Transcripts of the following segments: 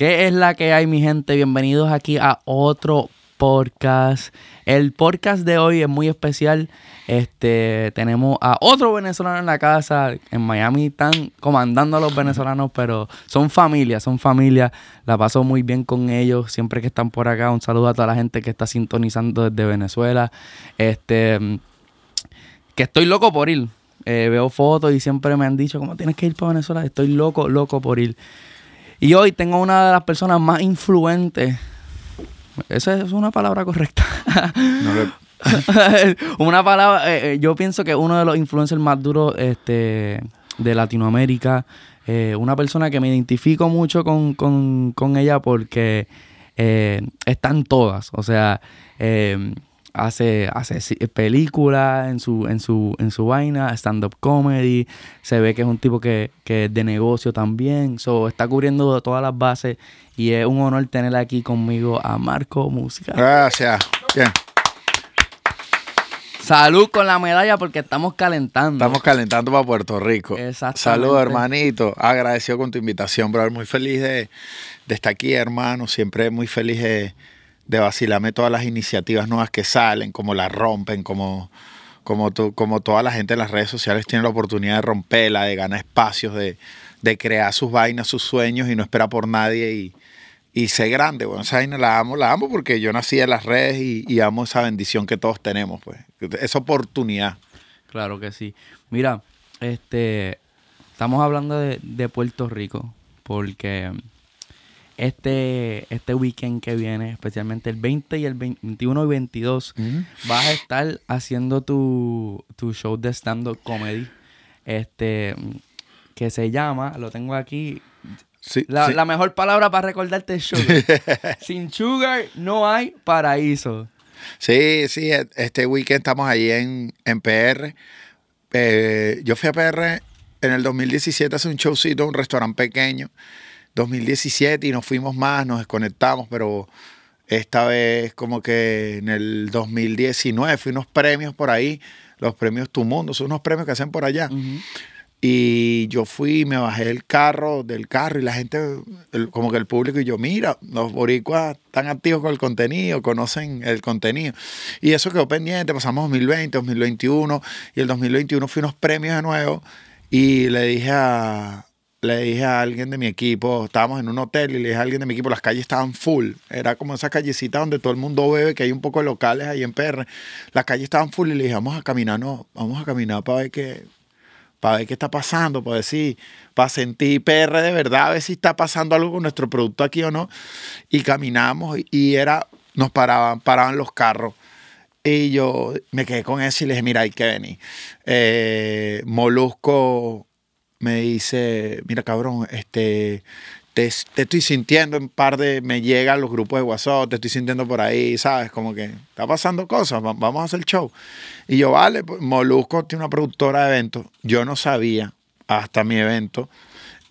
¿Qué es la que hay, mi gente? Bienvenidos aquí a otro podcast. El podcast de hoy es muy especial. Este, tenemos a otro venezolano en la casa. En Miami están comandando a los venezolanos, pero son familia, son familia. La paso muy bien con ellos siempre que están por acá. Un saludo a toda la gente que está sintonizando desde Venezuela. Este, que estoy loco por ir. Eh, veo fotos y siempre me han dicho, ¿cómo tienes que ir para Venezuela? Estoy loco, loco por ir. Y hoy tengo una de las personas más influentes. Esa es una palabra correcta. una palabra, eh, eh, yo pienso que uno de los influencers más duros este, de Latinoamérica. Eh, una persona que me identifico mucho con, ella porque están todas. O sea, hace, hace películas en su, en su, en su vaina, stand-up comedy, se ve que es un tipo que, que es de negocio también, so, está cubriendo todas las bases y es un honor tener aquí conmigo a Marco Música. Gracias. Bien. Salud con la medalla porque estamos calentando. Estamos calentando para Puerto Rico. Exacto. Salud, hermanito. Agradecido con tu invitación, brother. Muy feliz de, de estar aquí, hermano. Siempre muy feliz de de vacilarme todas las iniciativas nuevas que salen, como las rompen, como, como, como toda la gente en las redes sociales tiene la oportunidad de romperla, de ganar espacios, de, crear sus vainas, sus sueños y no espera por nadie y, y ser grande. Bueno, esa vaina la amo, la amo porque yo nací en las redes y, amo esa bendición que todos tenemos, pues, esa oportunidad. Claro que sí. Mira, este, estamos hablando de, de Puerto Rico porque este, este weekend que viene, especialmente el 20 y el 21 y 22, vas a estar haciendo tu, show de stand-up comedy. Este, que se llama, lo tengo aquí. la, mejor palabra para recordarte es sugar. Sin sugar no hay paraíso. Sí, sí, e, este weekend estamos ahí en, en PR. Eh, yo fui a PR en el 2017 hace un showcito, un restaurante pequeño. 2017 y nos fuimos más, nos desconectamos, pero esta vez como que en el 2019 fui unos premios por ahí, los premios Tu Mundo, son unos premios que hacen por allá. Y yo fui, me bajé del carro, del carro y la gente, como que el público y yo, mira, los boricuas están activos con el contenido, conocen el contenido. Y eso quedó pendiente, pasamos 2020, 2021 y el 2021 fui unos premios de nuevo y le dije a, le dije a alguien de mi equipo, estábamos en un hotel y le dije a alguien de mi equipo, las calles estaban full. Era como esa callecita donde todo el mundo bebe, que hay un poco de locales ahí en PR. Las calles estaban full y le dije, vamos a caminar, no, vamos a caminar para ver qué, para ver qué está pasando, para decir, para sentir PR de verdad, a ver si está pasando algo con nuestro producto aquí o no. Y caminamos y era, nos paraban, paraban los carros. Y yo me quedé con eso y le dije, mira, hay que venir. Eh, Molusco me dice, mira cabrón, este, te, estoy sintiendo en par de, me llegan los grupos de WhatsApp, te estoy sintiendo por ahí, ¿sabes? Como que está pasando cosas, vamos a hacer show. Y yo, vale, pues, Molusco tiene una productora de eventos, yo no sabía hasta mi evento,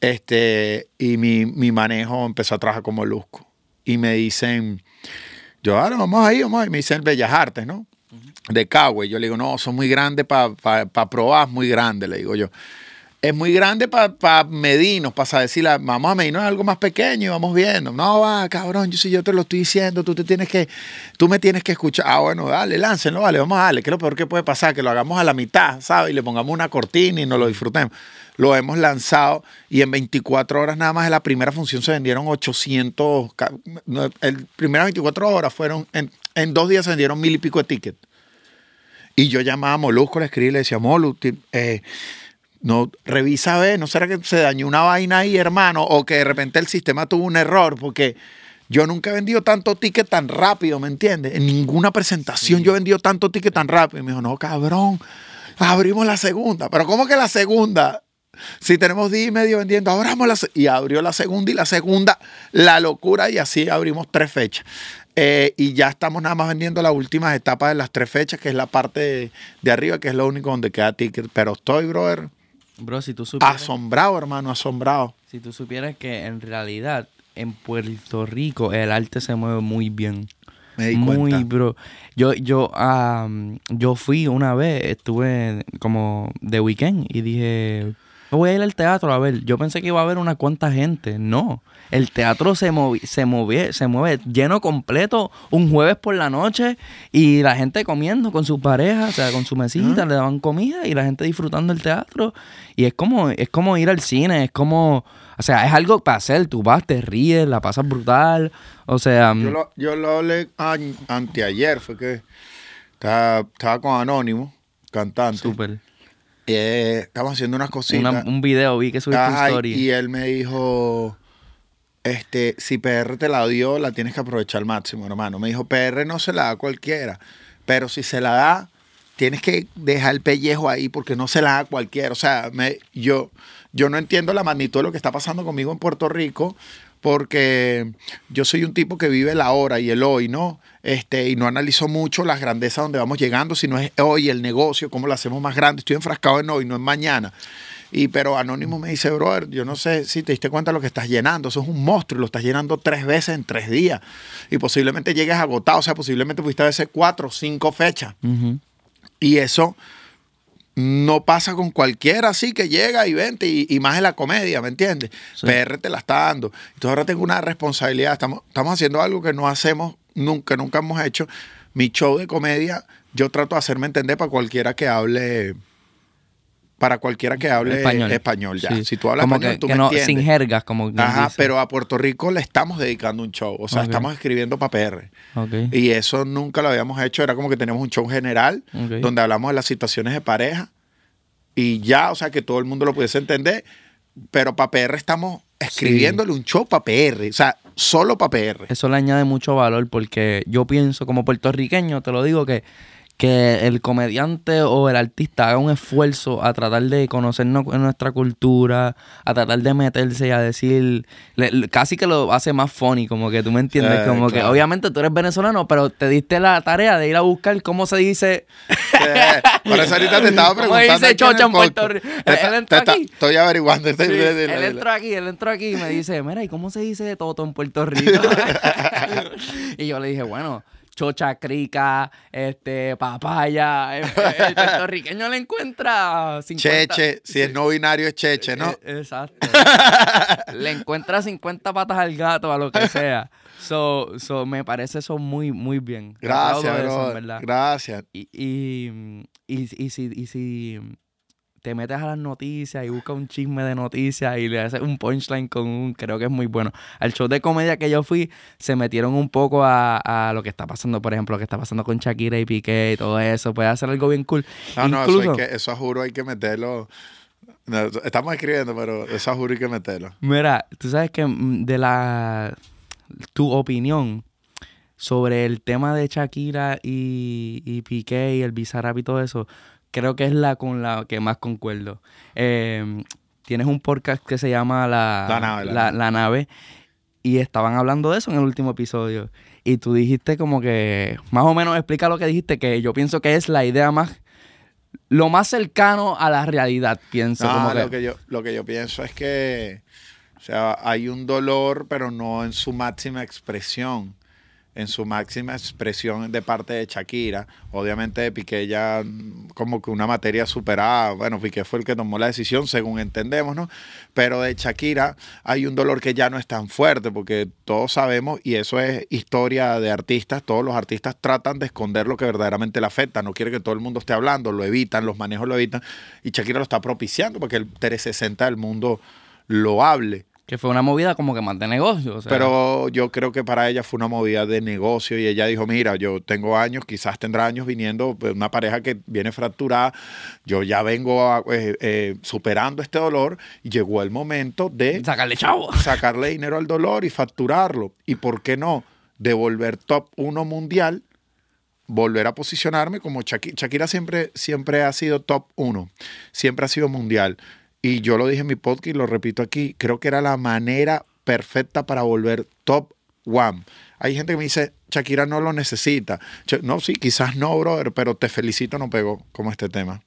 este, y mi, mi manejo empezó a trabajar con Molusco. Y me dicen, yo, ahora vamos ahí, vamos ahí, me dicen Bellas Artes, ¿no? De Cagüey. Yo le digo, no, son muy grandes para pa, probar, muy grandes, le digo yo es muy grande para pa medirnos, para decir, vamos a medirnos algo más pequeño y vamos viendo. No, va, cabrón, yo si yo te lo estoy diciendo, tú te tienes que, tú me tienes que escuchar. Ah, bueno, dale, láncenlo, vale, vamos a darle. ¿Qué es lo peor que puede pasar? Que lo hagamos a la mitad, ¿sabes? Y le pongamos una cortina y nos lo disfrutemos. Lo hemos lanzado y en 24 horas nada más en la primera función se vendieron 800, el primeras 24 horas fueron, en, en dos días se vendieron mil y pico de tickets. Y yo llamaba a Molusco, le escribí le decía, Molu, eh, no, revisa a ver, ¿no será que se dañó una vaina ahí, hermano? O que de repente el sistema tuvo un error, porque yo nunca he vendido tanto ticket tan rápido, ¿me entiendes? En ninguna presentación yo he vendido tanto ticket tan rápido. Y me dijo, no, cabrón, abrimos la segunda. Pero ¿cómo que la segunda? Si tenemos día y medio vendiendo, abramos la Y abrió la segunda y la segunda, la locura, y así abrimos tres fechas. Eh, y ya estamos nada más vendiendo las últimas etapas de las tres fechas, que es la parte de, de arriba, que es lo único donde queda ticket. Pero estoy, brother, Bro, si tú supieras. Asombrado, hermano, asombrado. Si tú supieras que en realidad en Puerto Rico el arte se mueve muy bien. Me di muy, bro. Yo, yo, yo fui una vez, estuve como de weekend y dije, voy a ir al teatro a ver. Yo pensé que iba a haber una cuanta gente. No. El teatro se, movi se, mueve, se mueve lleno completo un jueves por la noche y la gente comiendo con su pareja, o sea, con su mesita, le daban comida y la gente disfrutando el teatro. Y es como, es como ir al cine, es como, o sea, es algo para hacer. Tú vas, te ríes, la pasas brutal. O sea... Yo lo, yo lo hablé anteayer, fue que estaba, estaba con Anónimo, cantante. Súper. Eh, estamos haciendo unas cositas. un video, vi que subiste Ajá, story. Y él me dijo, este, si PR te la dio, la tienes que aprovechar al máximo, hermano. Me dijo, PR no se la da cualquiera, pero si se la da, tienes que dejar el pellejo ahí porque no se la da cualquiera. O sea, me, yo, yo no entiendo la magnitud de lo que está pasando conmigo en Puerto Rico porque yo soy un tipo que vive la hora y el hoy, ¿no? Este, y no analizo mucho las grandezas donde vamos llegando, sino es hoy el negocio, cómo lo hacemos más grande. Estoy enfrascado en hoy, no en mañana. Y pero Anónimo me dice, brother, yo no sé si te diste cuenta de lo que estás llenando. Eso es un monstruo y lo estás llenando tres veces en tres días. Y posiblemente llegues agotado. O sea, posiblemente pudiste a veces cuatro o cinco fechas. Y eso no pasa con cualquiera así que llega y vente y, y más en la comedia, ¿me entiendes? Sí. PR te la está dando. Entonces ahora tengo una responsabilidad. Estamos, estamos haciendo algo que no hacemos nunca, nunca hemos hecho. Mi show de comedia, yo trato de hacerme entender para cualquiera que hable. Para cualquiera que hable Español. español, ya. Sí. Si tú hablas Como español, que, tú que me no, entiendes. sin jergas, como Ajá, dice. pero a Puerto Rico le estamos dedicando un show. O sea, estamos escribiendo para PR. Ok. Y eso nunca lo habíamos hecho. Era como que tenemos un show general donde hablamos de las situaciones de pareja y ya, o sea, que todo el mundo lo pudiese entender. Pero para PR estamos escribiéndole un show para PR. O sea, solo para PR. Eso le añade mucho valor porque yo pienso como puertorriqueño, te lo digo, que, que el comediante o el artista haga un esfuerzo a tratar de conocernos en nuestra cultura, a tratar de meterse y a decir, le- casi que lo hace más funny, como que tú me entiendes, Eh, como que obviamente tú eres venezolano, pero te diste la tarea de ir a buscar cómo se dice... Eh, Por eso ahorita te estaba ¿Cómo preguntando. dice aquí Chocha en Puerto. Rico? Él entró aquí. Estoy averiguando. estoy- Sí, él entró aquí, él entró aquí y me dice, mira, ¿y cómo se dice Toto en Puerto Rico? y yo le dije, bueno, chocha, crica, este, papaya. El, el puertorriqueño le encuentra 50... Cheche, si es no binario es cheche, ¿no? Eh, exacto. le encuentra 50 patas al gato, a lo que sea. So, so me parece eso muy, muy bien. Gracias, bro. Gracias. Y, y, y, y si, y si te metes a las noticias y buscas un chisme de noticias y le haces un punchline con un, creo que es muy bueno. Al show de comedia que yo fui, se metieron un poco a, a lo que está pasando, por ejemplo, lo que está pasando con Shakira y Piqué y todo eso. Puede hacer algo bien cool. No, no, eso, que, eso juro hay que meterlo. No, estamos escribiendo, pero eso juro hay que meterlo. mira, tú sabes que mm, de la, tu opinión sobre el tema de Shakira y, y Piqué y el Bizarrap y todo eso, creo que es la con la que más concuerdo. Eh, tienes un podcast que se llama La, La Nave, la la, Nave. La Nave, y estaban hablando de eso en el último episodio. Y tú dijiste como que, más o menos explica lo que dijiste, que yo pienso que es la idea más, lo más cercano a la realidad, pienso. No, como que, lo, que yo, lo que yo pienso es que, o sea, hay un dolor, pero no en su máxima expresión. En su máxima expresión de parte de Shakira. Obviamente Piqué ya mm, como que una materia superada. Bueno, Piqué fue el que tomó la decisión, según entendemos, ¿no? Pero de Shakira hay un dolor que ya no es tan fuerte, porque todos sabemos, y eso es historia de artistas, todos los artistas tratan de esconder lo que verdaderamente le afecta. No quiere que todo el mundo esté hablando, lo evitan, los manejos lo evitan. Y Shakira lo está propiciando porque el 360 del mundo lo hable. Que fue una movida como que más de negocio. o sea, Pero yo creo que para ella fue una movida de negocio y ella dijo, mira, yo tengo años, quizás tendrá años viniendo, pues, una pareja que viene fracturada, yo ya vengo a- eh, eh, superando este dolor y llegó el momento de sacarle chavo. sacarle dinero al dolor y facturarlo. ¿Y por qué no? Devolver top 1 mundial, volver a posicionarme como Shakira. Shakira siempre, siempre ha sido top 1, siempre ha sido mundial. Y yo lo dije en mi podcast y lo repito aquí, creo que era la manera perfecta para volver top 1. Hay gente que me dice, Shakira no lo necesita. No, sí, quizás no, brother, pero te felicito, no pegó como este tema.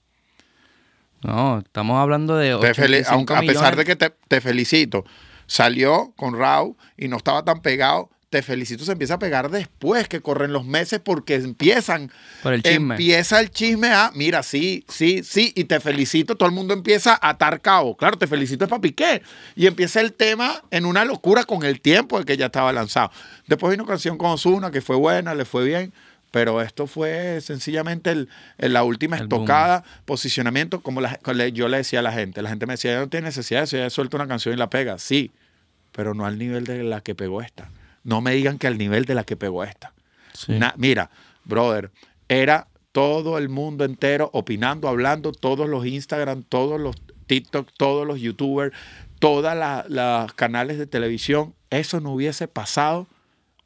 No, estamos hablando de Te fel- 85 aunque- a pesar de que te, te felicito, salió con Raúl y no estaba tan pegado, te felicito se empieza a pegar después que corren los meses porque empiezan. Por el chisme. Empieza el chisme a, mira, sí, sí, sí, y te felicito. Todo el mundo empieza a atar cabo. Claro, te felicito es para Piqué. Y empieza el tema en una locura con el tiempo de que ya estaba lanzado. Después vino canción con Osuna, que fue buena, le fue bien. Pero esto fue sencillamente el, el- la última El boom. estocada, posicionamiento, como la- yo le decía a la gente. La gente me decía, ya no tiene necesidad de eso, ya suelta una canción y la pega. Sí, pero no al nivel de la que pegó esta. No me digan que al nivel de la que pegó esta. Sí. Na- mira, brother, era todo el mundo entero opinando, hablando, todos los Instagram, todos los TikTok, todos los YouTubers, todas la- las canales de televisión. Eso no hubiese pasado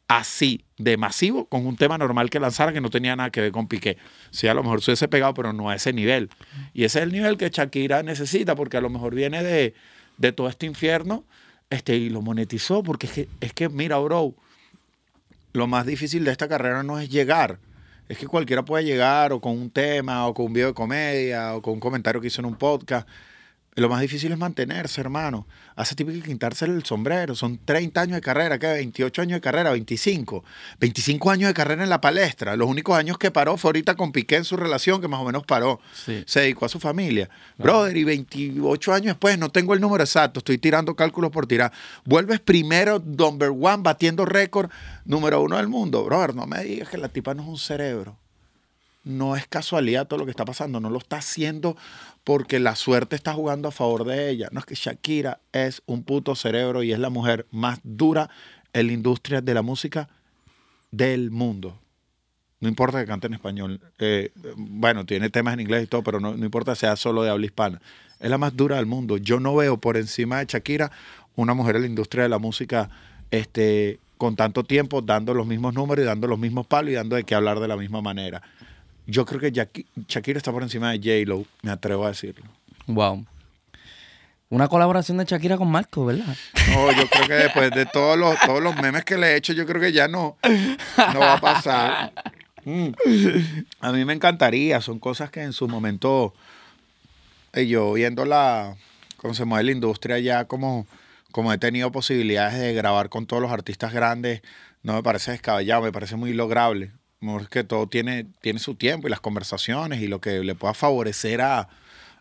así, de masivo, con un tema normal que lanzara que no tenía nada que ver con Piqué. Sí, a lo mejor se hubiese pegado, pero no a ese nivel. Y ese es el nivel que Shakira necesita, porque a lo mejor viene de, de todo este infierno este, y lo monetizó, porque es que, es que, mira, bro, lo más difícil de esta carrera no es llegar. Es que cualquiera puede llegar o con un tema, o con un video de comedia, o con un comentario que hizo en un podcast. Lo más difícil es mantenerse, hermano. Hace tiempo que quitarse el sombrero. Son 30 años de carrera, ¿qué? 28 años de carrera, 25. 25 años de carrera en la palestra. Los únicos años que paró fue ahorita con Piqué en su relación, que más o menos paró. Sí. Se dedicó a su familia. Brother, y 28 años después, no tengo el número exacto, estoy tirando cálculos por tirar. Vuelves primero, number one, batiendo récord, número uno del mundo. Brother, no me digas que la tipa no es un cerebro no es casualidad todo lo que está pasando, no lo está haciendo porque la suerte está jugando a favor de ella. No es que Shakira es un puto cerebro y es la mujer más dura en la industria de la música del mundo. No importa que cante en español. Eh, bueno, tiene temas en inglés y todo, pero no, no importa que sea solo de habla hispana. Es la más dura del mundo. Yo no veo por encima de Shakira una mujer en la industria de la música este, con tanto tiempo dando los mismos números y dando los mismos palos y dando de qué hablar de la misma manera. Yo creo que Shakira está por encima de J-Lo, me atrevo a decirlo. Wow. Una colaboración de Shakira con Marco, ¿verdad? No, yo creo que después de todos los, todos los memes que le he hecho, yo creo que ya no, no va a pasar. Mm. A mí me encantaría, son cosas que en su momento, eh, yo viendo la, cómo se mueve la industria ya, como, como he tenido posibilidades de grabar con todos los artistas grandes, no me parece descabellado, me parece muy lograble. Es que todo tiene, tiene su tiempo y las conversaciones y lo que le pueda favorecer a,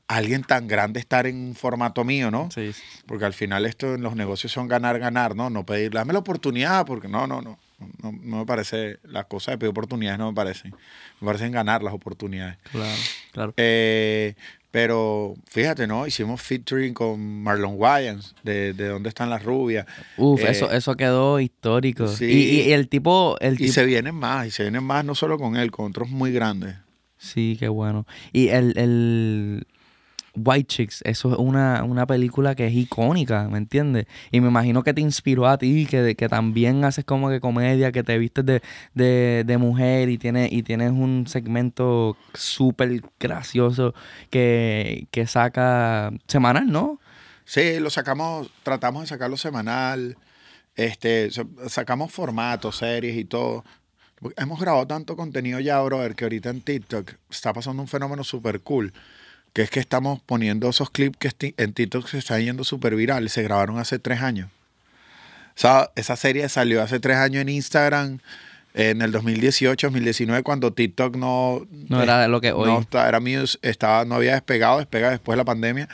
alguien tan grande estar en un formato mío, ¿no? Sí. Porque al final esto en los negocios son ganar, ganar, ¿no? No pedir, dame la oportunidad, porque no, no, no. No, no me parece, las cosas de pedir oportunidades no me parecen. Me parecen ganar las oportunidades. Claro, claro. Eh, pero fíjate, ¿no? Hicimos featuring con Marlon Wayans, de, de Dónde están las rubias. Uf, Eh, eso, eso quedó histórico. sí. Y, y- y el tipo, el Y tipo. se vienen más, y se vienen más no solo con él, con otros muy grandes. Sí, qué bueno. Y el, el White Chicks, eso es una, una película que es icónica, ¿me entiendes? Y me imagino que te inspiró a ti, que, que también haces como que comedia, que te vistes de, de, de mujer y tienes, y tienes un segmento súper gracioso que, que saca semanal, ¿no? Sí, lo sacamos, tratamos de sacarlo semanal, este, sacamos formatos, series y todo. Hemos grabado tanto contenido ya, brother, que ahorita en TikTok está pasando un fenómeno súper cool, que es que estamos poniendo esos clips que en TikTok se están yendo súper virales, se grabaron hace tres años. O sea, esa serie salió hace tres años en Instagram, en el 2018, 2019, cuando TikTok no... No era lo que hoy. No, era Muse, estaba, no había despegado, despega después de la pandemia.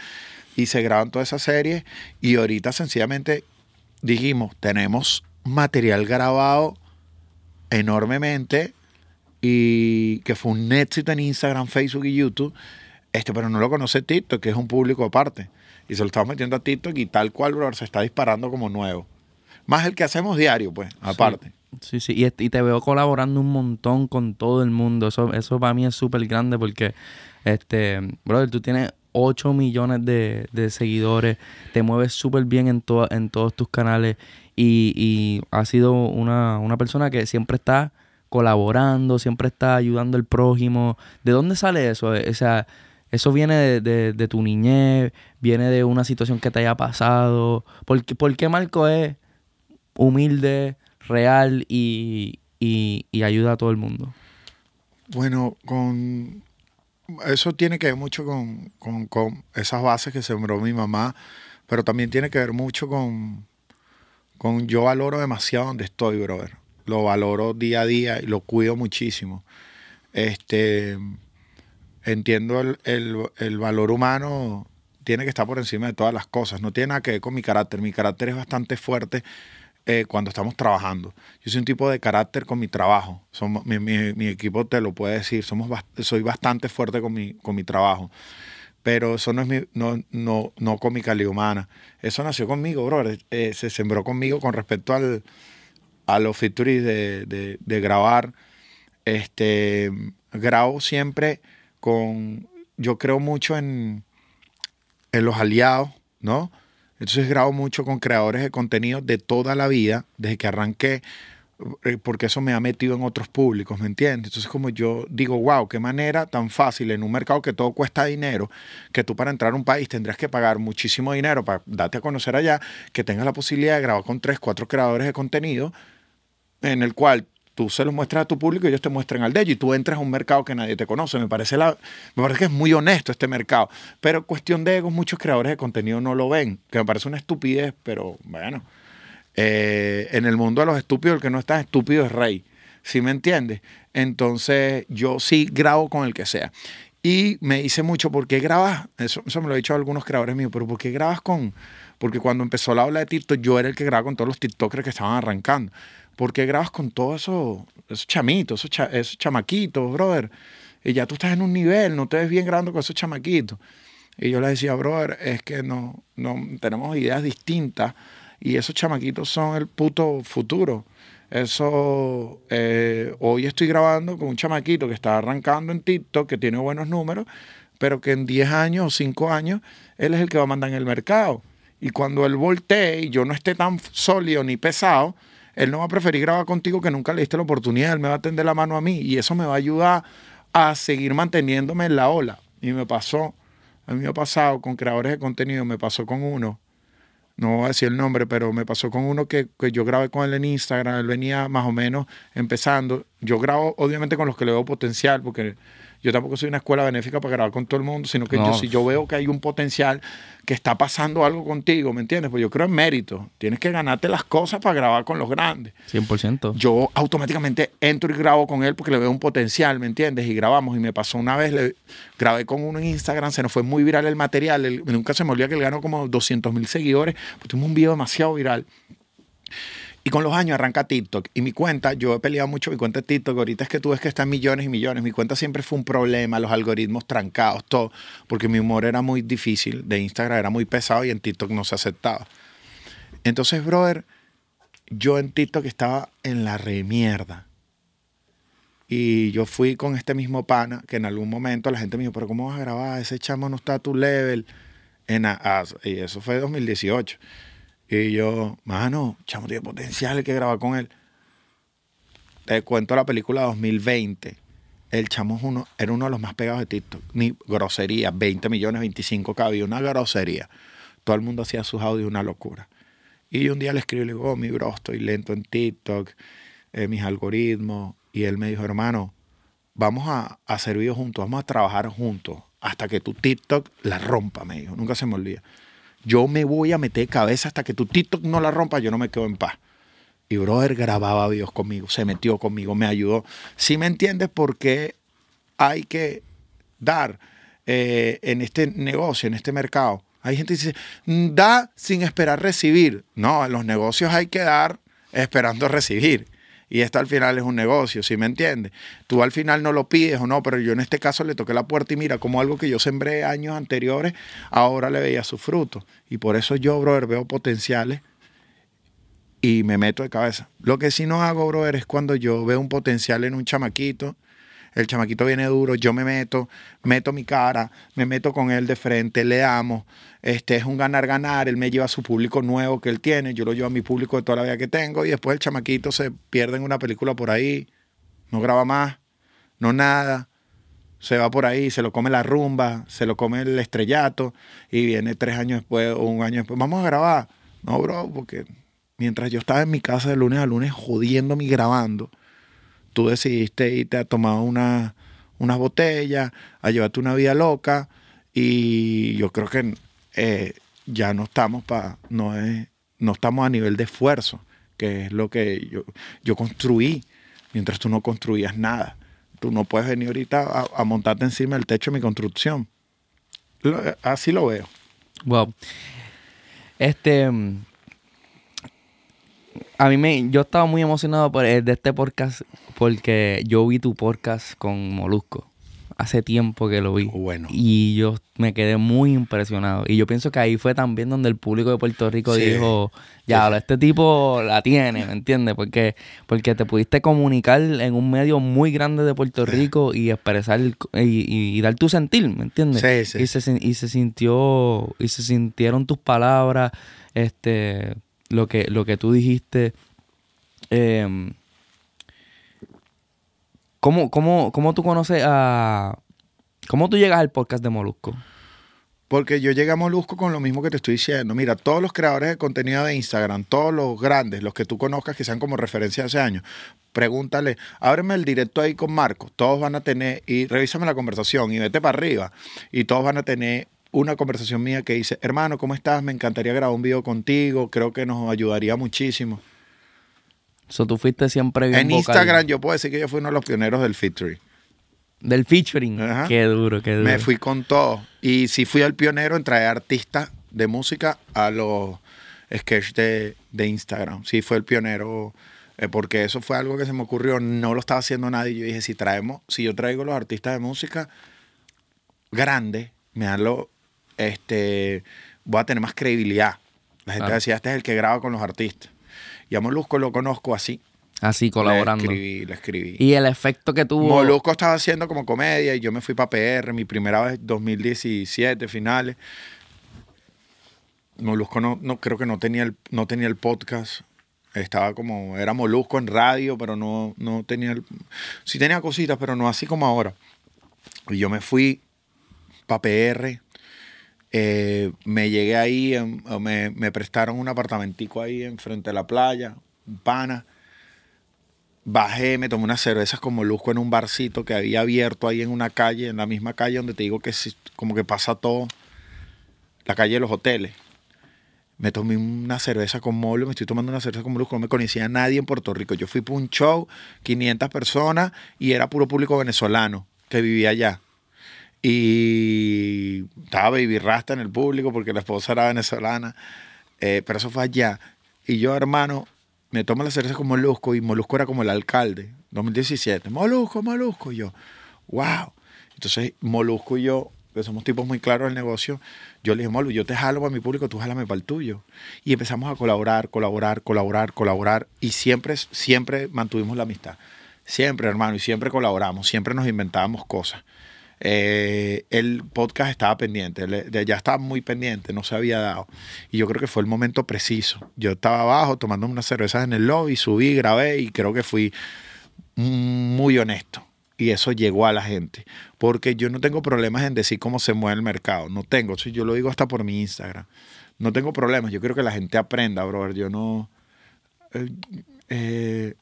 Y se graban todas esas series. Y ahorita sencillamente dijimos, tenemos material grabado enormemente y que fue un éxito en Instagram, Facebook y YouTube. Este, pero no lo conoce TikTok, que es un público aparte. Y se lo estamos metiendo a TikTok y tal cual, bro, se está disparando como nuevo. Más el que hacemos diario, pues, aparte. Sí, sí, y, te veo colaborando un montón con todo el mundo. Eso, eso para mí es súper grande porque, este, brother, tú tienes 8 millones de, de seguidores, te mueves súper bien en, to- en todos tus canales y, y has sido una, una persona que siempre está colaborando, siempre está ayudando al prójimo. ¿De dónde sale eso? O sea, eso viene de, de- tu niñez, viene de una situación que te haya pasado. ¿Por qué, por qué Marco es humilde, real y, y, y ayuda a todo el mundo. Bueno, con eso tiene que ver mucho con, con- con esas bases que sembró mi mamá, pero también tiene que ver mucho con, con yo valoro demasiado donde estoy, brother. Lo valoro día a día y lo cuido muchísimo. Este, entiendo el, el, el valor humano tiene que estar por encima de todas las cosas. No tiene nada que ver con mi carácter. Mi carácter es bastante fuerte eh, cuando estamos trabajando. Yo soy un tipo de carácter con mi trabajo. Mi, mi, mi, equipo te lo puede decir. Somos soy bastante fuerte con mi, con mi trabajo. Pero eso no es mi, no, no, no con mi calidad humana. Eso nació conmigo, bro. Eh, se sembró conmigo con respecto al, a los features de, de, de grabar. Este, grabo siempre con. Yo creo mucho en en los aliados, ¿no? Entonces grabo mucho con creadores de contenido de toda la vida, desde que arranqué, eh, porque eso me ha metido en otros públicos, ¿me entiendes? Entonces como yo digo, wow, qué manera tan fácil en un mercado que todo cuesta dinero, que tú para entrar a un país tendrías que pagar muchísimo dinero para darte a conocer allá, que tengas la posibilidad de grabar con tres, cuatro creadores de contenido, en el cual tú se lo muestras a tu público y ellos te muestran al de ellos y tú entras a un mercado que nadie te conoce. Me parece, la, me parece que es muy honesto este mercado. Pero cuestión de egos, muchos creadores de contenido no lo ven, que me parece una estupidez, pero bueno. Eh, en el mundo de los estúpidos, el que no está estúpido es rey. ¿Sí me entiendes? Entonces yo sí grabo con el que sea. Y me dice mucho, ¿por qué grabas? Eso, eso me lo he dicho a algunos creadores míos, pero ¿por qué grabas con...? Porque cuando empezó la ola de TikTok, yo era el que grababa con todos los TikTokers que estaban arrancando. ¿Por qué grabas con todos esos, esos chamitos, esos, chamaquitos, brother? Y ya tú estás en un nivel, no te ves bien grabando con esos chamaquitos. Y yo le decía, brother, es que no, no tenemos ideas distintas y esos chamaquitos son el puto futuro. Eso, eh, hoy estoy grabando con un chamaquito que está arrancando en TikTok, que tiene buenos números, pero que en 10 años o 5 años él es el que va a mandar en el mercado. Y cuando él voltee y yo no esté tan sólido ni pesado, él no va a preferir grabar contigo que nunca le diste la oportunidad, él me va a tender la mano a mí y eso me va a ayudar a seguir manteniéndome en la ola. Y me pasó, a mí me ha pasado con creadores de contenido, me pasó con uno, no voy a decir el nombre, pero me pasó con uno que, que yo grabé con él en Instagram, él venía más o menos empezando. Yo grabo obviamente con los que le veo potencial, porque yo tampoco soy una escuela benéfica para grabar con todo el mundo, sino que yo, si yo veo que hay un potencial, que está pasando algo contigo, ¿me entiendes? Pues yo creo en mérito. Tienes que ganarte las cosas para grabar con los grandes. 100%. Yo automáticamente entro y grabo con él porque le veo un potencial, ¿me entiendes? Y grabamos. Y me pasó una vez, le grabé con uno en Instagram, se nos fue muy viral el material. nunca se me olvida que él ganó como 200 mil seguidores, pues tuvimos un video demasiado viral. Y con los años arranca TikTok. Y mi cuenta, yo he peleado mucho mi cuenta de TikTok. Ahorita es que tú ves que está en millones y millones. Mi cuenta siempre fue un problema, los algoritmos trancados, todo. Porque mi humor era muy difícil. De Instagram era muy pesado y en TikTok no se aceptaba. Entonces, brother, yo en TikTok estaba en la remierda. Y yo fui con este mismo pana que en algún momento la gente me dijo, pero ¿cómo vas a grabar? Ese chamo no está a tu level. En y eso fue 2018. Y yo, mano, chamo tiene potencial, hay que grabar con él. Te cuento la película 2020. El chamo uno, era uno de los más pegados de TikTok. Ni grosería, 20 millones, 25 cabía, una grosería. Todo el mundo hacía sus audios, una locura. Y un día le escribo y le digo, oh, mi bro, estoy lento en TikTok, eh, mis algoritmos. Y él me dijo, hermano, vamos a hacer videos juntos, vamos a trabajar juntos hasta que tu TikTok la rompa, me dijo. Nunca se me olvida yo me voy a meter cabeza hasta que tu TikTok no la rompa, yo no me quedo en paz. Y brother grababa videos conmigo, se metió conmigo, me ayudó. Si me entiendes por qué hay que dar eh, en este negocio, en este mercado? Hay gente que dice, mm, da sin esperar recibir. No, en los negocios hay que dar esperando recibir y esto al final es un negocio, ¿sí me entiendes? Tú al final no lo pides o no, pero yo en este caso le toqué la puerta y mira, como algo que yo sembré años anteriores, ahora le veía su fruto. Y por eso yo, brother, veo potenciales y me meto de cabeza. Lo que sí no hago, brother, es cuando yo veo un potencial en un chamaquito el chamaquito viene duro, yo me meto, meto mi cara, me meto con él de frente, le amo, este es un ganar-ganar, él me lleva a su público nuevo que él tiene, yo lo llevo a mi público de toda la vida que tengo y después el chamaquito se pierde en una película por ahí, no graba más, no nada, se va por ahí, se lo come la rumba, se lo come el estrellato y viene tres años después o un año después, vamos a grabar. No, bro, porque mientras yo estaba en mi casa de lunes a lunes jodiéndome y grabando, tú decidiste irte a tomar una, unas botellas, a llevarte una vida loca y yo creo que eh, ya no estamos para, no es, no estamos a nivel de esfuerzo, que es lo que yo, yo construí, mientras tú no construías nada. Tú no puedes venir ahorita a, montarte encima del techo de mi construcción. Así lo veo. Wow. Este. A mí me. Yo estaba muy emocionado por, eh, de este podcast porque yo vi tu podcast con Molusco. Hace tiempo que lo vi. Bueno. Y yo me quedé muy impresionado. Y yo pienso que ahí fue también donde el público de Puerto Rico Sí. dijo: Ya, este tipo la tiene, ¿me entiendes? Porque, porque te pudiste comunicar en un medio muy grande de Puerto Rico y expresar y, y- y dar tu sentir, ¿me entiendes? Sí, sí. Y se, y se sintió, y se sintieron tus palabras, este, lo que, lo que tú dijiste. Em, ¿cómo, cómo, ¿Cómo tú conoces a... ¿Cómo tú llegas al podcast de Molusco? Porque yo llegué a Molusco con lo mismo que te estoy diciendo. Mira, todos los creadores de contenido de Instagram, todos los grandes, los que tú conozcas que sean como referencia hace años, pregúntale, ábreme el directo ahí con Marcos. Todos van a tener, y revísame la conversación y vete para arriba. Y todos van a tener una conversación mía que dice, hermano, ¿cómo estás? Me encantaría grabar un video contigo. Creo que nos ayudaría muchísimo. So, tú fuiste siempre bien en vocal. Instagram yo puedo decir que yo fui uno de los pioneros del featuring. Del featuring. Ajá. Qué duro, qué duro. Me fui con todo. Y sí fui el pionero en traer artistas de música a los sketches de, de Instagram. Sí fue el pionero, eh, porque eso fue algo que se me ocurrió. No lo estaba haciendo nadie. Yo dije, si traemos, si yo traigo los artistas de música grandes, me dan lo, este, voy a tener más credibilidad. La gente Claro. decía, este es el que graba con los artistas. Y a Molusco lo conozco así. Así, colaborando. Le escribí, le escribí. Y el efecto que tuvo... Molusco estaba haciendo como comedia y yo me fui para PR, mi primera vez 2017, finales. Molusco no, no creo que no tenía el, no tenía el podcast. Estaba como, era Molusco en radio, pero no, no tenía el, sí tenía cositas, pero no así como ahora. Y yo me fui para PR. Eh, me llegué ahí, em, me, me prestaron un apartamentico ahí enfrente de la playa, un pana bajé, me tomé unas cervezas con Molusco en un barcito que había abierto ahí en una calle, en la misma calle donde te digo que sí, como que pasa todo, la calle de los hoteles. Me tomé una cerveza con Molo, me estoy tomando una cerveza con Molusco, no me conocía nadie en Puerto Rico. Yo fui para un show, 500 personas, y era puro público venezolano que vivía allá. Y estaba Baby Rasta en el público porque la esposa era venezolana, eh, pero eso fue allá. Y yo, hermano, me tomo la cerveza con Molusco y Molusco era como el alcalde, 2017. Molusco, Molusco. Y yo, wow. Entonces, Molusco y yo, que somos tipos muy claros del negocio, yo le dije, Molu, yo te jalo para mi público, tú jálame para el tuyo. Y empezamos a colaborar, colaborar, colaborar, colaborar. Y siempre, siempre mantuvimos la amistad. Siempre, hermano, y siempre colaboramos, siempre nos inventábamos cosas. Eh, el podcast estaba pendiente, ya estaba muy pendiente, no se había dado. Y yo creo que fue el momento preciso. Yo estaba abajo tomando unas cervezas en el lobby, subí, grabé y creo que fui muy honesto. Y eso llegó a la gente. Porque yo no tengo problemas en decir cómo se mueve el mercado. No tengo. Yo lo digo hasta por mi Instagram. No tengo problemas. Yo quiero que la gente aprenda, brother. Yo no. eh, eh,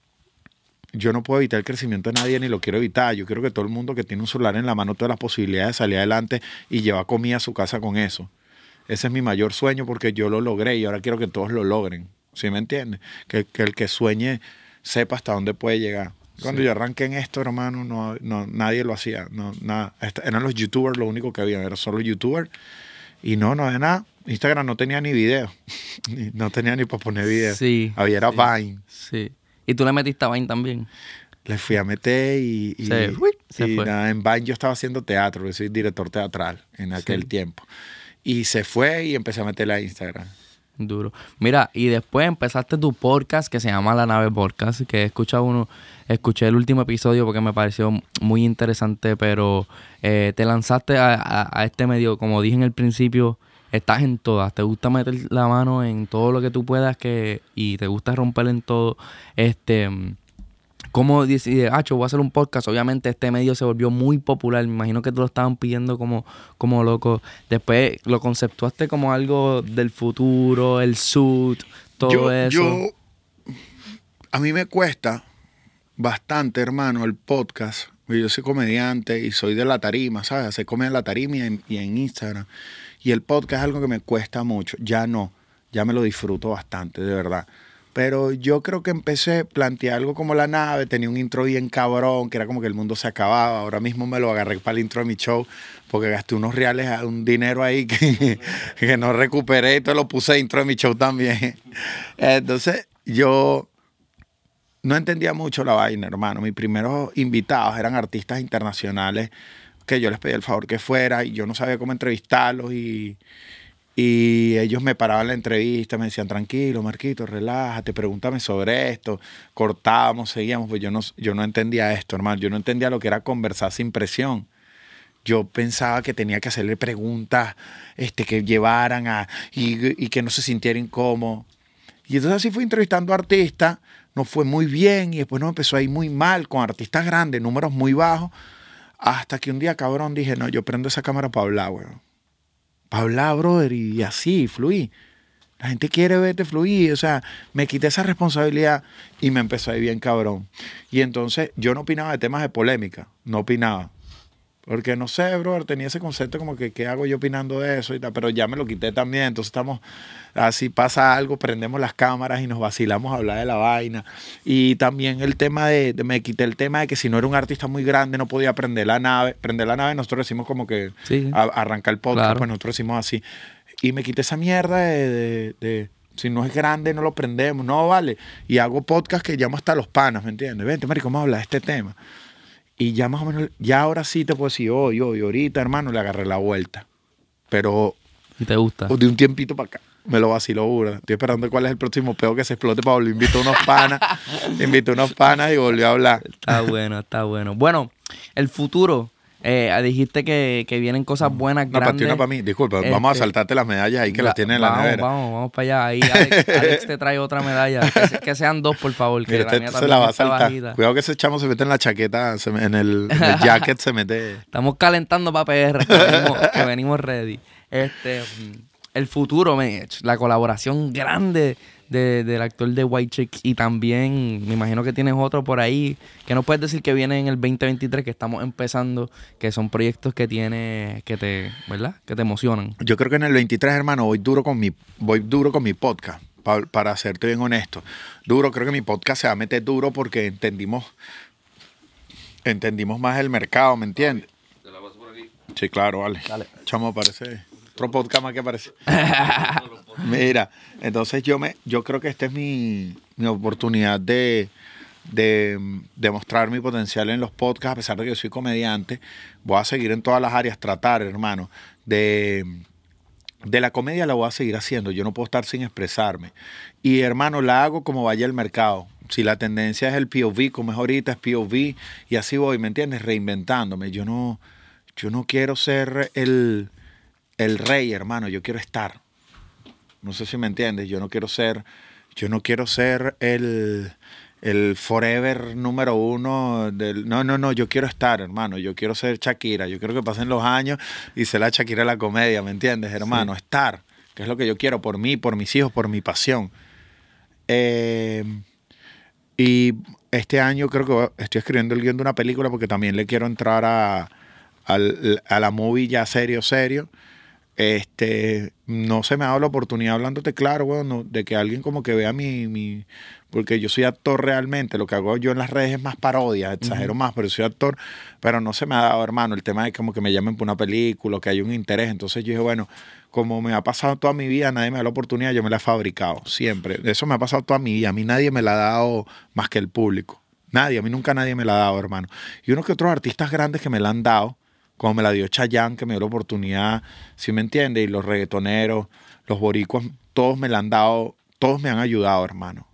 yo no puedo evitar el crecimiento de nadie ni lo quiero evitar. Yo quiero que todo el mundo que tiene un celular en la mano todas las posibilidades de salir adelante y llevar comida a su casa con eso. Ese es mi mayor sueño porque yo lo logré y ahora quiero que todos lo logren. ¿Sí me entiendes? Que, que el que sueñe sepa hasta dónde puede llegar. Cuando yo arranqué en esto, hermano, no, no, nadie lo hacía. No, nada. Eran los youtubers lo único que había. Era solo youtubers. Y no, no había nada. Instagram no tenía ni video. No tenía ni para poner video. Sí, Había era sí. Vine. Sí. Y tú le metiste a Vine también. Le fui a meter y, y, Se- uy, se y fue. nada, en Vine yo estaba haciendo teatro, yo soy director teatral en aquel Sí. tiempo. Y se fue y empecé a meterle a Instagram. Duro. Mira, y después empezaste tu podcast que se llama La Nave Podcast, que he escuchado uno, escuché el último episodio porque me pareció muy interesante, pero eh, te lanzaste a, a- a este medio, como dije en el principio, estás en todas, te gusta meter la mano en todo lo que tú puedas que, y te gusta romper en todo. Este, ¿Cómo decides, ah, yo voy a hacer un podcast? Obviamente este medio se volvió muy popular. Me imagino que te lo estaban pidiendo como, como loco. Después lo conceptuaste como algo del futuro, el suit, todo yo, eso. yo- a mí me cuesta bastante, hermano, el podcast. Yo soy comediante y soy de la tarima, ¿sabes? Hacer comedia en la tarima y en, y en Instagram. Y el podcast es algo que me cuesta mucho. Ya no. ya me lo disfruto bastante, de verdad. Pero yo creo que empecé, planteé algo como la nave, tenía un intro bien cabrón, que era como que el mundo se acababa. Ahora mismo me lo agarré para el intro de mi show, porque gasté unos reales, un dinero ahí que, que no recuperé y todo lo puse intro de mi show también. Entonces, yo no entendía mucho la vaina, hermano. Mis primeros invitados eran artistas internacionales que yo les pedí el favor que fuera y yo no sabía cómo entrevistarlos y, y ellos me paraban la entrevista, me decían, tranquilo, Marquito, relájate, pregúntame sobre esto. Cortábamos, seguíamos, pues yo no, yo no entendía esto, hermano. Yo no entendía lo que era conversar sin presión. Yo pensaba que tenía que hacerle preguntas este, que llevaran a, y, que no se sintiera incómodo. Y entonces así fui entrevistando a artistas, nos fue muy bien y después nos empezó a ir muy mal con artistas grandes, números muy bajos, hasta que un día, cabrón, dije, no, yo prendo esa cámara para hablar, weón para hablar, brother, y así, fluí. La gente quiere verte fluir, o sea, me quité esa responsabilidad y me empezó a ir bien cabrón. Y entonces yo no opinaba de temas de polémica, no opinaba. Porque no sé, bro, tenía ese concepto como que qué hago yo opinando de eso y tal, pero ya me lo quité también. Entonces estamos, así pasa algo, prendemos las cámaras y nos vacilamos a hablar de la vaina. Y también el tema de, me quité el tema de que si no era un artista muy grande no podía prender la nave. Prender la nave, nosotros decimos como que arranca el podcast, pues nosotros decimos así. Y me quité esa mierda de, de, si no es grande no lo prendemos, no vale. Y hago podcast que llamo hasta los panas, ¿me entiendes? Vente, marico, vamos a hablar de este tema. Y ya más o menos, ya ahora sí te puedo decir, hoy, hoy, ahorita, hermano, le agarré la vuelta. Pero. ¿Y te gusta? De un tiempito para acá. Me lo vacilo, burda. Estoy esperando cuál es el próximo peo que se explote para volver. Invito a unos panas. invito a unos panas y volví a hablar. Está bueno, está bueno. Bueno, el futuro eh, dijiste que, que, vienen cosas buenas, una grandes. Una para mí, disculpa, vamos a este, saltarte las medallas ahí que las tiene en la nevera. Vamos, vamos para allá. Ahí Alex, te trae otra medalla. Que, sean dos, por favor, que la mía se la va a saltar. Cuidado que ese chamo se mete en la chaqueta, en, el, en, el, jacket se mete. Estamos calentando para PR, que venimos, que venimos ready. Este, el futuro, la colaboración grande de, del actor de White Chicks y también me imagino que tienes otro por ahí que no puedes decir que viene en el 2023 que estamos empezando que son proyectos que tiene que te verdad que te emocionan yo creo que en el 23 hermano voy duro con mi voy duro con mi podcast para, para serte bien honesto duro creo que mi podcast se va a meter duro porque entendimos entendimos más el mercado me entiendes Sí, claro, vale. Dale. Chamo, parece otro podcast más que aparece. Mira, entonces yo me, yo creo que esta es mi, oportunidad de, de demostrar mi potencial en los podcasts, a pesar de que yo soy comediante. Voy a seguir en todas las áreas, tratar, hermano, de, de la comedia la voy a seguir haciendo. Yo no puedo estar sin expresarme. Y hermano, la hago como vaya el mercado. Si la tendencia es el POV, como es ahorita, es POV, y así voy, ¿me entiendes? Reinventándome. Yo no, yo no quiero ser el, el rey, hermano. Yo quiero estar. No sé si me entiendes. Yo no quiero ser, yo no quiero ser el, el forever número uno del. No, no, no, yo quiero estar, hermano. Yo quiero ser Shakira. Yo quiero que pasen los años y ser la Shakira la comedia, ¿me entiendes, hermano? Estar, que es lo que yo quiero por mí, por mis hijos, por mi pasión. Eh, y este año creo que estoy escribiendo el guion de una película porque también le quiero entrar a, a la movie ya serio, serio. Este, no se me ha dado la oportunidad hablándote claro, bueno, de que alguien como que vea mi, mi, porque yo soy actor realmente, lo que hago yo en las redes es más parodia, exagero más, pero soy actor, pero no se me ha dado, hermano, el tema de como que me llamen por una película, que hay un interés, entonces yo dije, bueno, como me ha pasado toda mi vida, nadie me da la oportunidad, yo me la he fabricado, siempre, eso me ha pasado toda mi vida, a mí nadie me la ha dado más que el público, nadie, a mí nunca nadie me la ha dado, hermano, y unos que otros artistas grandes que me la han dado, como me la dio Chayanne, que me dio la oportunidad, si me entiende? Y los reggaetoneros, los boricuas, todos me la han dado, todos me han ayudado, hermano.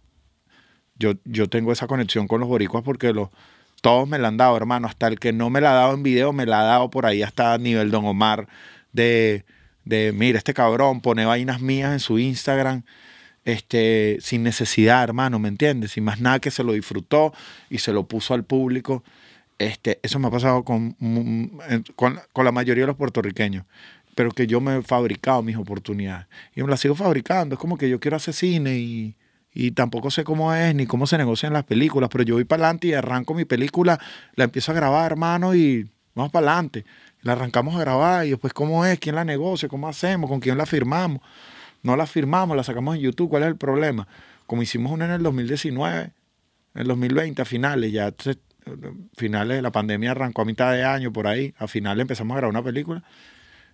Yo, yo tengo esa conexión con los boricuas porque los, todos me la han dado, hermano. Hasta el que no me la ha dado en video, me la ha dado por ahí hasta nivel Don Omar de, de mira, este cabrón pone vainas mías en su Instagram este, sin necesidad, hermano, ¿me entiendes? Sin más nada que se lo disfrutó y se lo puso al público. Este, eso me ha pasado con, con, la mayoría de los puertorriqueños, pero que yo me he fabricado mis oportunidades y me las sigo fabricando. Es como que yo quiero hacer cine y, y tampoco sé cómo es ni cómo se negocian las películas, pero yo voy para adelante y arranco mi película, la empiezo a grabar, hermano, y vamos para adelante. La arrancamos a grabar y después cómo es, quién la negocia, cómo hacemos, con quién la firmamos. no la firmamos, la sacamos en YouTube, ¿cuál es el problema? Como hicimos una en el 2019, en el 2020 a finales, ya finales, la pandemia arrancó a mitad de año por ahí, a finales empezamos a grabar una película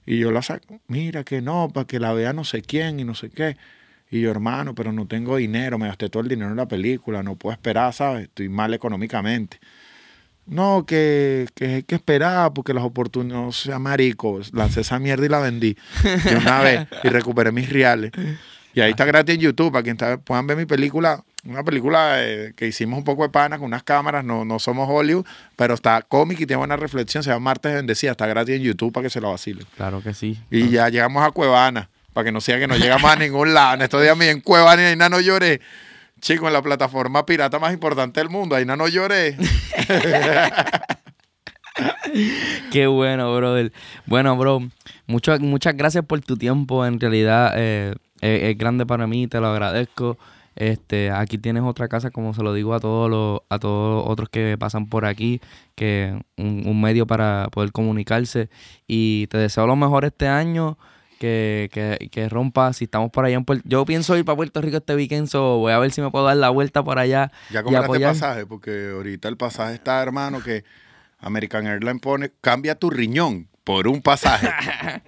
y yo la saco, mira que no, para que la vea no sé quién y no sé qué. Y yo, hermano, pero no tengo dinero, me gasté todo el dinero en la película, no puedo esperar, ¿sabes? Estoy mal económicamente. No, que, que hay que esperar porque las oportunidades, no sea marico, lancé esa mierda y la vendí de una vez y recuperé mis reales. Y ahí está gratis en YouTube, para quien está- puedan ver mi película, una película eh, que hicimos un poco de pana con unas cámaras, no, no somos Hollywood, pero está cómic y tiene buena reflexión, se llama Martes Bendecida, está gratis en YouTube para que se lo vacilen. Claro que sí. Y ya llegamos a Cuevana, para que no sea que no llegamos a ningún lado. En estos días me en Cuevana y ahí no lloré. Chico, en la plataforma pirata más importante del mundo, ahí no lloré. Qué bueno, brother. Bueno, bro, muchas muchas gracias por tu tiempo. En realidad eh, es, es grande para mí, te lo agradezco. Este, aquí tienes otra casa, como se lo digo a todos los, a todos los otros que pasan por aquí, que un, un medio para poder comunicarse. Y te deseo lo mejor este año. Que, que, que rompa, si estamos por allá en Puerto Yo pienso ir para Puerto Rico este weekend, so voy a ver si me puedo dar la vuelta por allá. Ya compraste apoyar. pasaje, porque ahorita el pasaje está, hermano, que American Airlines pone, cambia tu riñón por un pasaje.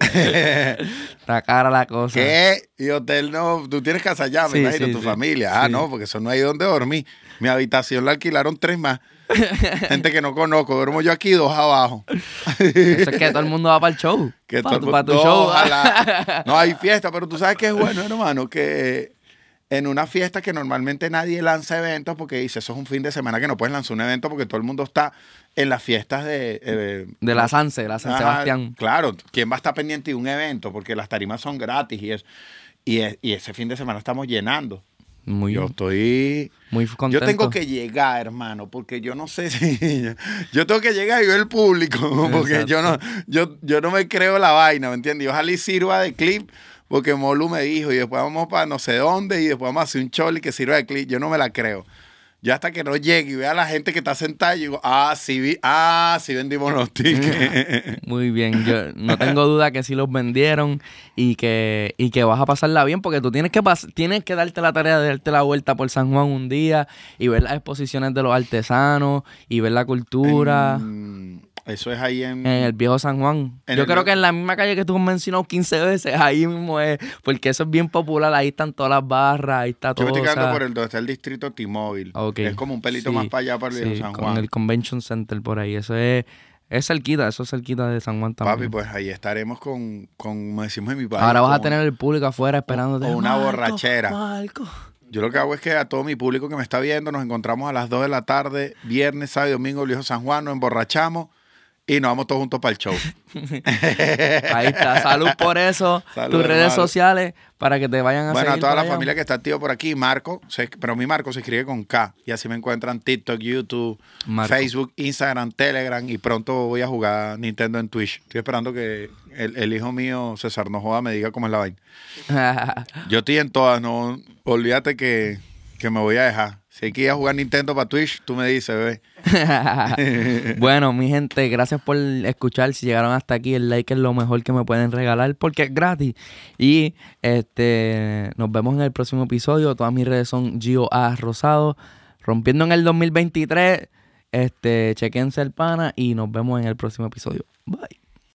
Está cara la cosa. ¿Qué? Y hotel no, tú tienes casa allá, me Sí, imagino, sí, tu sí. familia. Ah, no, porque eso no hay donde dormir. Mi habitación la alquilaron tres más. Gente que no conozco, duermo yo aquí dos abajo. Eso es que todo el mundo va para el show. Que para todo tu, show. ojalá. No hay fiesta, pero tú sabes que es bueno, hermano, que en una fiesta que normalmente nadie lanza eventos porque dice, eso es un fin de semana que no puedes lanzar un evento porque todo el mundo está en las fiestas de... eh, De la Sanse, la San Sebastián. Claro, ¿quién va a estar pendiente de un evento? Porque las tarimas son gratis y, es, y, es- y ese fin de semana estamos llenando. Muy, Yo estoy... muy contento. Yo tengo que llegar, hermano, porque yo no sé si... Yo tengo que llegar y ver el público, porque yo no, yo, yo no me creo la vaina, ¿me entiendes? Y Ojalá y sirva de clip, porque Molu me dijo, y después vamos para no sé dónde, y después vamos a hacer un choli que sirva de clip. Yo no me la creo. Yo hasta que no llegue y vea a la gente que está sentada, yo digo, ah, sí, vi, ah, sí vendimos los tickets. Muy bien. Yo no tengo duda que sí los vendieron y que, y que vas a pasarla bien porque tú tienes que, pas- tienes que darte la tarea de darte la vuelta por San Juan un día y ver las exposiciones de los artesanos y ver la cultura. Mm, eso es ahí en... En el viejo San Juan. Yo el creo que en la misma calle que tú has mencionado 15 veces, ahí mismo es, porque eso es bien popular, ahí están todas las barras, ahí está Yo todo. me estoy o quedando sea, por el donde está el distrito T-Mobile. Ok. Es como un pelito Sí, más para allá, para el viejo sí, San con Juan. el Convention Center por ahí. Eso es, es cerquita, eso es cerquita de San Juan también. Papi, pues ahí estaremos con, con como decimos en mi país. Ahora vas a con- tener el público afuera esperándote. o una "Marco, borrachera". Marco. Yo lo que hago es que a todo mi público que me está viendo nos encontramos a las 2 de la tarde, viernes, sábado y domingo, el viejo San Juan, nos emborrachamos y nos vamos todos juntos para el show. Ahí está, salud por eso. Salud, Tus redes sociales para que te vayan a Bueno, a toda la allá. familia que está activa por aquí, Marco, se- pero mi Marco se escribe con K y así me encuentran TikTok, YouTube, Marco. Facebook, Instagram, Telegram y pronto voy a jugar Nintendo en Twitch. Estoy esperando que el, el hijo mío, César Nojoa, me diga cómo es la vaina. Yo estoy en todas, no olvídate que, que me voy a dejar. Si a jugar Nintendo para Twitch, tú me dices, bebé. bueno, mi gente, gracias por escuchar. Si llegaron hasta aquí, el like es lo mejor que me pueden regalar porque es gratis. Y este nos vemos en el próximo episodio. Todas mis redes son Gio Rosado. Rompiendo en el 2023. Este, chequense el pana y nos vemos en el próximo episodio. Bye.